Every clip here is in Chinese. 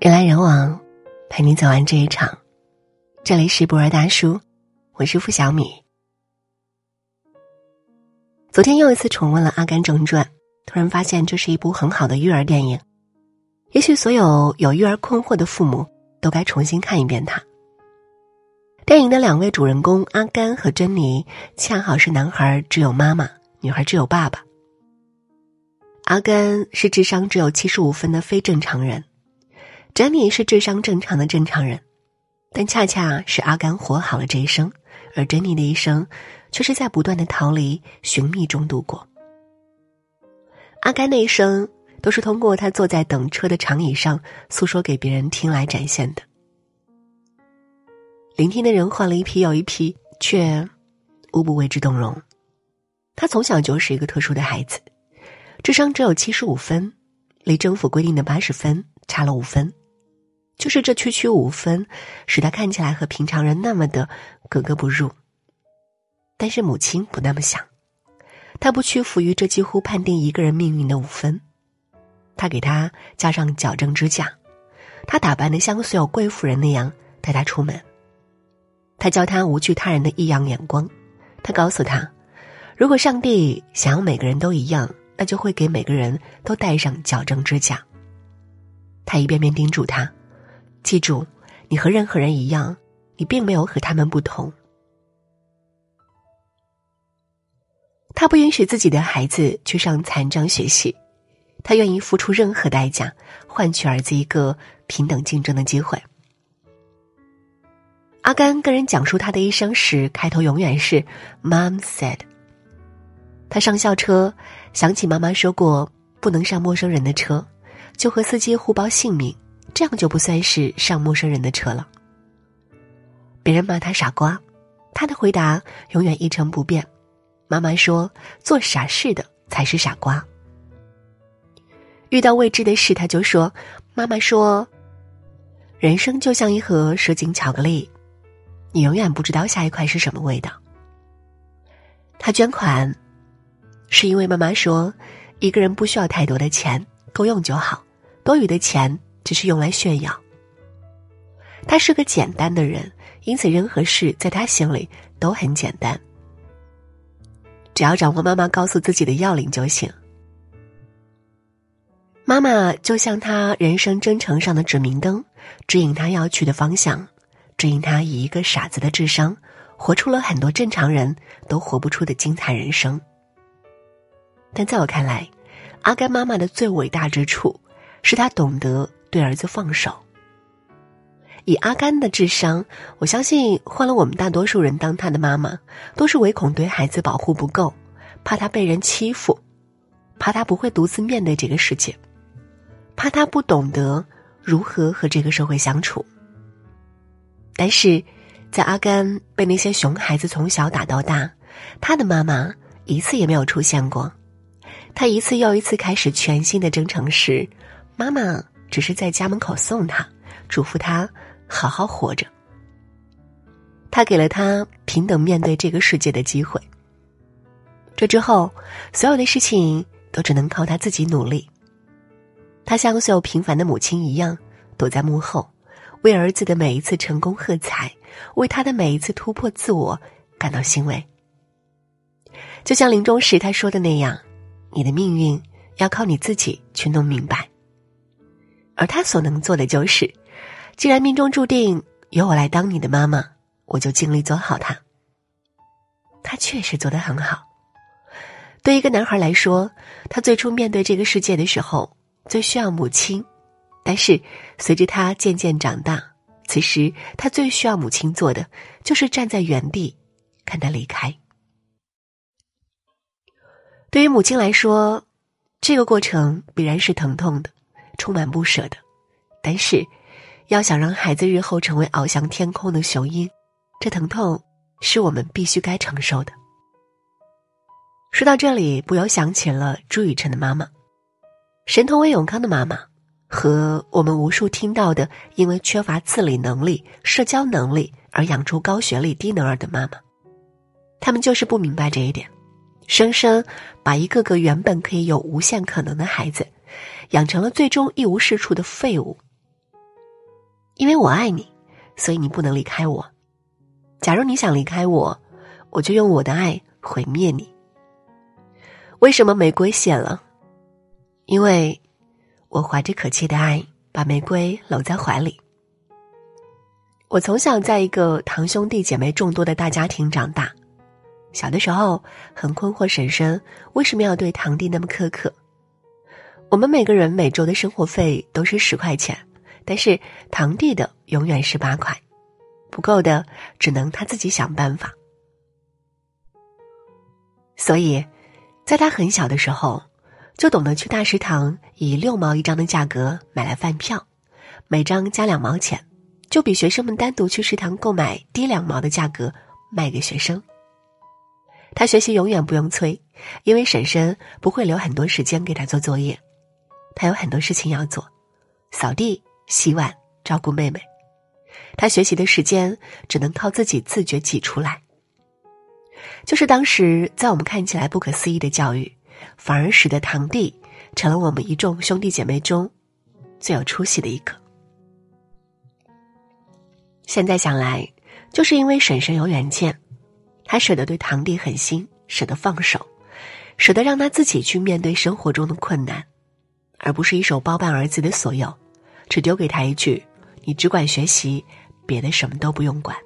人来人往，陪你走完这一场。这里是博尔大叔，我是付小米。昨天又一次重温了《阿甘正传》，突然发现这是一部很好的育儿电影。也许所有有育儿困惑的父母都该重新看一遍它。电影的两位主人公阿甘和珍妮，恰好是男孩只有妈妈，女孩只有爸爸。阿甘是智商只有七十五分的非正常人。珍妮是智商正常的正常人，但恰恰是阿甘活好了这一生，而珍妮的一生却是在不断的逃离、寻觅中度过。阿甘的一生都是通过他坐在等车的长椅上诉说给别人听来展现的。聆听的人换了一批又一批，却无不为之动容。他从小就是一个特殊的孩子，智商只有七十五分，离政府规定的八十分差了五分。就是这区区五分，使他看起来和平常人那么的格格不入。但是母亲不那么想，她不屈服于这几乎判定一个人命运的五分，她给他加上矫正支架，她打扮的像所有贵妇人那样带他出门。他教他无惧他人的异样眼光，他告诉他，如果上帝想要每个人都一样，那就会给每个人都戴上矫正支架。他一遍遍叮嘱他。记住，你和任何人一样，你并没有和他们不同。他不允许自己的孩子去上残障学习，他愿意付出任何代价，换取儿子一个平等竞争的机会。阿甘跟人讲述他的一生时，开头永远是 “Mom said”。他上校车，想起妈妈说过不能上陌生人的车，就和司机互报姓名。这样就不算是上陌生人的车了。别人骂他傻瓜，他的回答永远一成不变。妈妈说：“做傻事的才是傻瓜。”遇到未知的事，他就说：“妈妈说，人生就像一盒蛇精巧克力，你永远不知道下一块是什么味道。”他捐款，是因为妈妈说：“一个人不需要太多的钱，够用就好，多余的钱。”只是用来炫耀。他是个简单的人，因此任何事在他心里都很简单。只要掌握妈妈告诉自己的要领就行。妈妈就像他人生征程上的指明灯，指引他要去的方向，指引他以一个傻子的智商，活出了很多正常人都活不出的精彩人生。但在我看来，阿甘妈妈的最伟大之处，是他懂得。对儿子放手。以阿甘的智商，我相信换了我们大多数人当他的妈妈，都是唯恐对孩子保护不够，怕他被人欺负，怕他不会独自面对这个世界，怕他不懂得如何和这个社会相处。但是，在阿甘被那些熊孩子从小打到大，他的妈妈一次也没有出现过。他一次又一次开始全新的征程时，妈妈。只是在家门口送他，嘱咐他好好活着。他给了他平等面对这个世界的机会。这之后，所有的事情都只能靠他自己努力。他像所有平凡的母亲一样，躲在幕后，为儿子的每一次成功喝彩，为他的每一次突破自我感到欣慰。就像临终时他说的那样：“你的命运要靠你自己去弄明白。”而他所能做的就是，既然命中注定由我来当你的妈妈，我就尽力做好它。他确实做得很好。对一个男孩来说，他最初面对这个世界的时候最需要母亲，但是随着他渐渐长大，此时他最需要母亲做的就是站在原地看他离开。对于母亲来说，这个过程必然是疼痛的。充满不舍的，但是，要想让孩子日后成为翱翔天空的雄鹰，这疼痛是我们必须该承受的。说到这里，不由想起了朱雨辰的妈妈，神童魏永康的妈妈，和我们无数听到的因为缺乏自理能力、社交能力而养出高学历低能儿的妈妈，他们就是不明白这一点，生生把一个个原本可以有无限可能的孩子。养成了最终一无是处的废物，因为我爱你，所以你不能离开我。假如你想离开我，我就用我的爱毁灭你。为什么玫瑰谢了？因为我怀着可气的爱，把玫瑰搂在怀里。我从小在一个堂兄弟姐妹众多的大家庭长大，小的时候很困惑婶婶为什么要对堂弟那么苛刻。我们每个人每周的生活费都是十块钱，但是堂弟的永远是八块，不够的只能他自己想办法。所以，在他很小的时候，就懂得去大食堂以六毛一张的价格买来饭票，每张加两毛钱。就比学生们单独去食堂购买低两毛的价格卖给学生。他学习永远不用催，因为婶婶不会留很多时间给他做作业，他有很多事情要做，扫地、洗碗、照顾妹妹。他学习的时间只能靠自己自觉挤出来。就是当时在我们看起来不可思议的教育，反而使得堂弟成了我们一众兄弟姐妹中最有出息的一个。现在想来，就是因为婶婶有远见，她舍得对堂弟狠心，舍得放手，舍得让他自己去面对生活中的困难，而不是一手包办儿子的所有，只丢给他一句：“你只管学习，别的什么都不用管。”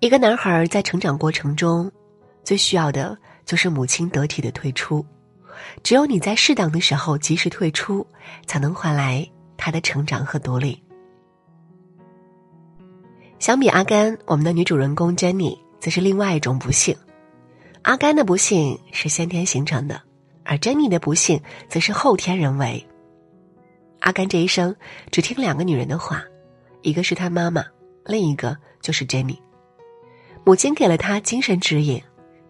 一个男孩在成长过程中，最需要的就是母亲得体的退出，只有你在适当的时候及时退出，才能换来他的成长和独立。相比阿甘，我们的女主人公 Jenny 则是另外一种不幸。阿甘的不幸是先天形成的，而 Jenny 的不幸则是后天人为。阿甘这一生只听两个女人的话，一个是他妈妈，另一个就是 Jenny。母亲给了他精神指引，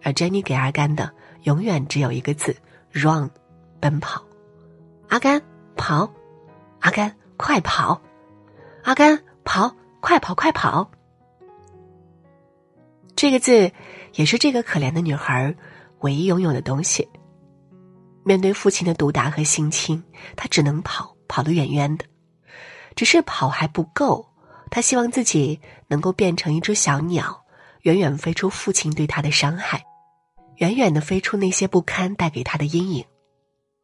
而 Jenny 给阿甘的永远只有一个字：run，奔跑。阿甘跑，阿甘快跑，阿甘跑。快跑，快跑！这个字，也是这个可怜的女孩唯一拥有的东西。面对父亲的毒打和性侵，他只能跑，跑得远远的。只是跑还不够，他希望自己能够变成一只小鸟，远远飞出父亲对他的伤害，远远的飞出那些不堪带给他的阴影。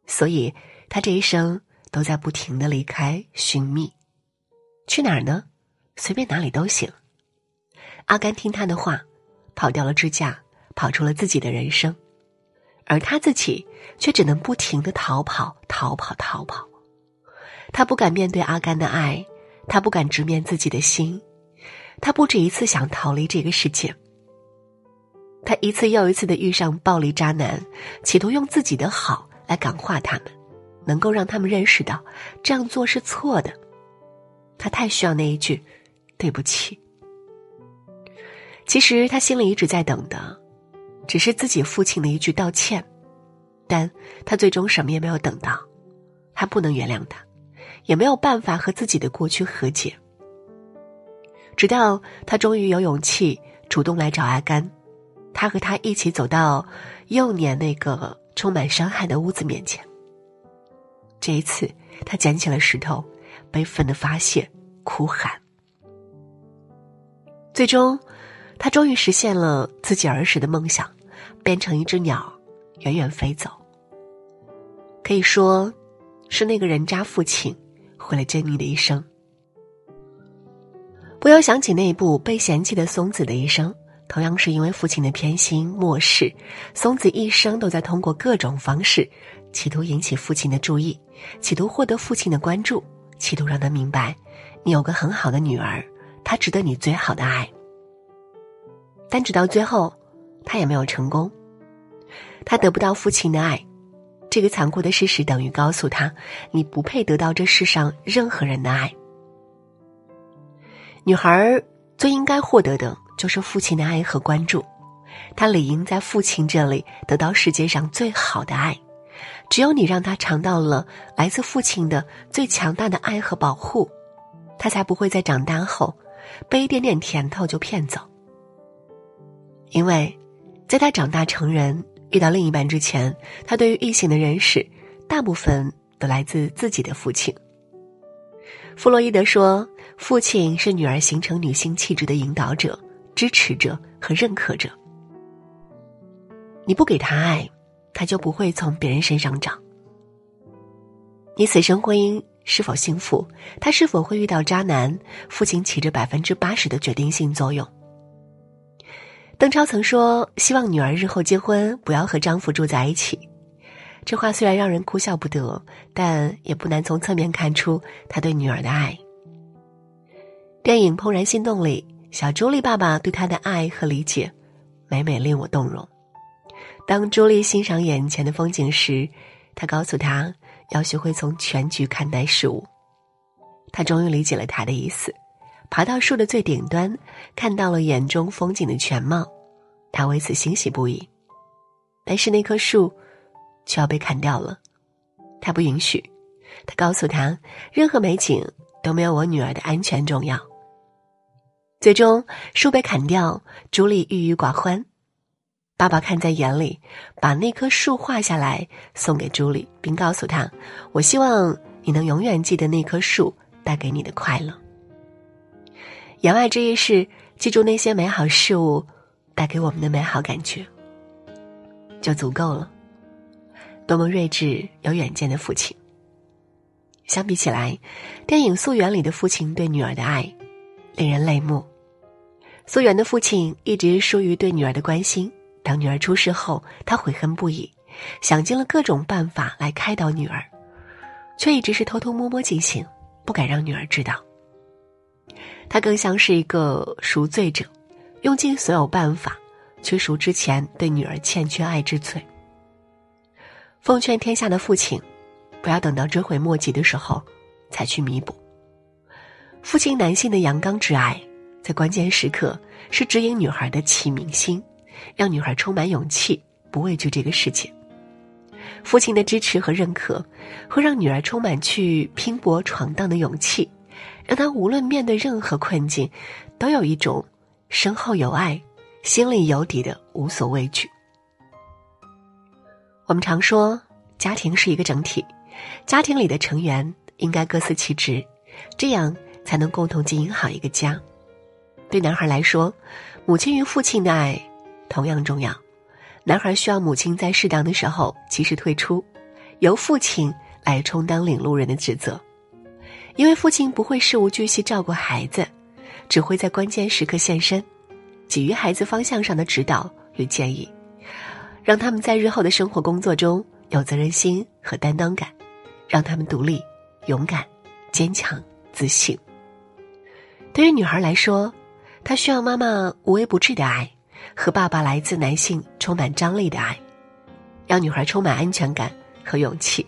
所以，他这一生都在不停的离开寻觅，去哪儿呢？随便哪里都行。阿甘听他的话，跑掉了支架，跑出了自己的人生，而他自己却只能不停的逃跑，逃跑，逃跑。他不敢面对阿甘的爱，他不敢直面自己的心，他不止一次想逃离这个世界。他一次又一次的遇上暴力渣男，企图用自己的好来感化他们，能够让他们认识到这样做是错的。他太需要那一句。对不起。其实他心里一直在等的，只是自己父亲的一句道歉，但他最终什么也没有等到。他不能原谅他，也没有办法和自己的过去和解。直到他终于有勇气主动来找阿甘，他和他一起走到幼年那个充满伤害的屋子面前。这一次，他捡起了石头，悲愤的发泄，哭喊。最终，他终于实现了自己儿时的梦想，变成一只鸟，远远飞走。可以说，是那个人渣父亲毁了珍妮的一生。不由想起那一部被嫌弃的松子的一生，同样是因为父亲的偏心漠视，松子一生都在通过各种方式，企图引起父亲的注意，企图获得父亲的关注，企图让他明白，你有个很好的女儿。她值得你最好的爱，但直到最后，他也没有成功。他得不到父亲的爱，这个残酷的事实等于告诉他：你不配得到这世上任何人的爱。女孩最应该获得的就是父亲的爱和关注，她理应在父亲这里得到世界上最好的爱。只有你让她尝到了来自父亲的最强大的爱和保护，她才不会在长大后。被一点点甜头就骗走，因为，在他长大成人遇到另一半之前，他对于异性的认识，大部分都来自自己的父亲。弗洛伊德说：“父亲是女儿形成女性气质的引导者、支持者和认可者。你不给他爱，他就不会从别人身上找。你此生婚姻是否幸福，他是否会遇到渣男，父亲起着百分之八十的决定性作用。”邓超曾说：“希望女儿日后结婚不要和丈夫住在一起。”这话虽然让人哭笑不得，但也不难从侧面看出他对女儿的爱。电影《怦然心动》里，小朱莉爸爸对她的爱和理解，每每令我动容。当朱莉欣赏眼前的风景时，他告诉她要学会从全局看待事物。他终于理解了他的意思，爬到树的最顶端，看到了眼中风景的全貌，他为此欣喜不已。但是那棵树。却要被砍掉了，他不允许。他告诉他，任何美景都没有我女儿的安全重要。最终，树被砍掉，朱莉郁郁寡欢。爸爸看在眼里，把那棵树画下来送给朱莉，并告诉她：“我希望你能永远记得那棵树带给你的快乐。言外之意是，记住那些美好事物带给我们的美好感觉，就足够了。”多么睿智、有远见的父亲！相比起来，电影《素媛》里的父亲对女儿的爱，令人泪目。素媛的父亲一直疏于对女儿的关心，当女儿出事后，他悔恨不已，想尽了各种办法来开导女儿，却一直是偷偷摸摸进行，不敢让女儿知道。他更像是一个赎罪者，用尽所有办法去赎之前对女儿欠缺爱之罪。奉劝天下的父亲，不要等到追悔莫及的时候，才去弥补。父亲男性的阳刚之爱，在关键时刻是指引女孩的启明星，让女孩充满勇气，不畏惧这个世界。父亲的支持和认可，会让女儿充满去拼搏闯荡的勇气，让他无论面对任何困境，都有一种身后有爱、心里有底的无所畏惧。我们常说，家庭是一个整体，家庭里的成员应该各司其职，这样才能共同经营好一个家。对男孩来说，母亲与父亲的爱同样重要。男孩需要母亲在适当的时候及时退出，由父亲来充当领路人的职责，因为父亲不会事无巨细照顾孩子，只会在关键时刻现身，给予孩子方向上的指导与建议。让他们在日后的生活工作中有责任心和担当感，让他们独立、勇敢、坚强、自信。对于女孩来说，她需要妈妈无微不至的爱，和爸爸来自男性充满张力的爱，让女孩充满安全感和勇气。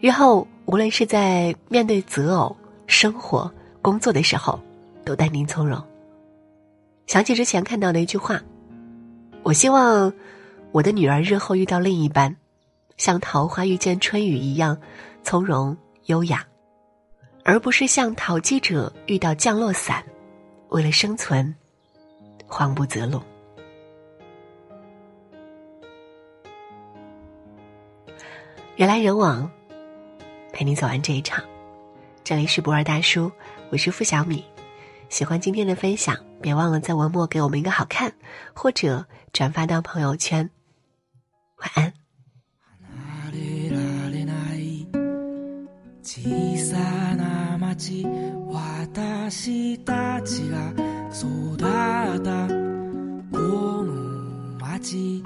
日后无论是在面对择偶、生活、工作的时候，都淡定从容。想起之前看到的一句话，我希望。我的女儿日后遇到另一半，像桃花遇见春雨一样从容优雅，而不是像淘机者遇到降落伞，为了生存慌不择路。人来人往，陪你走完这一场。这里是不二大叔，我是付小米。喜欢今天的分享，别忘了在文末给我们一个好看，或者转发到朋友圈。晚安。小さな町私たちが育ったこの町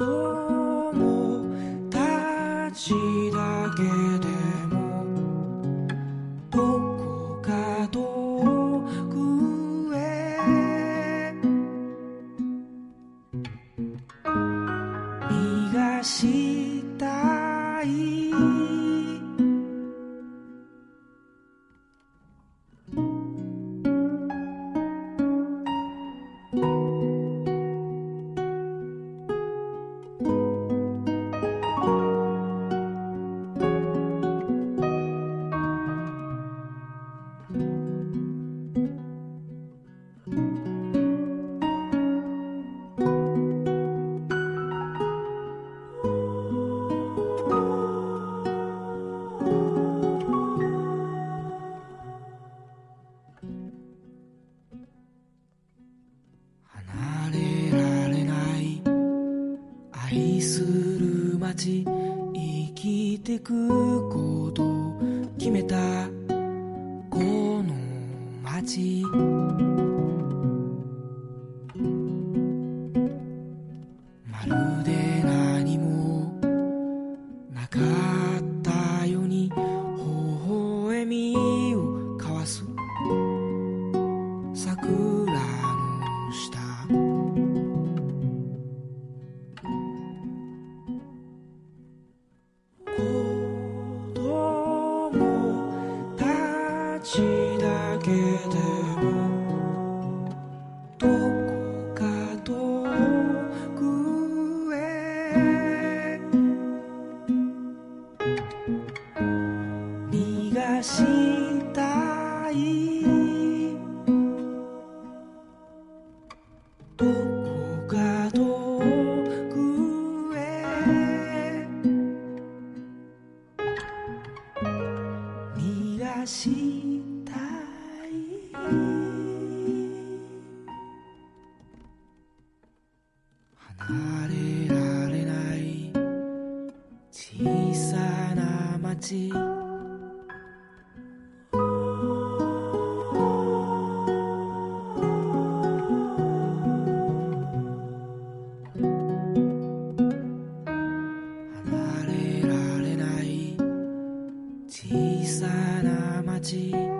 door. な街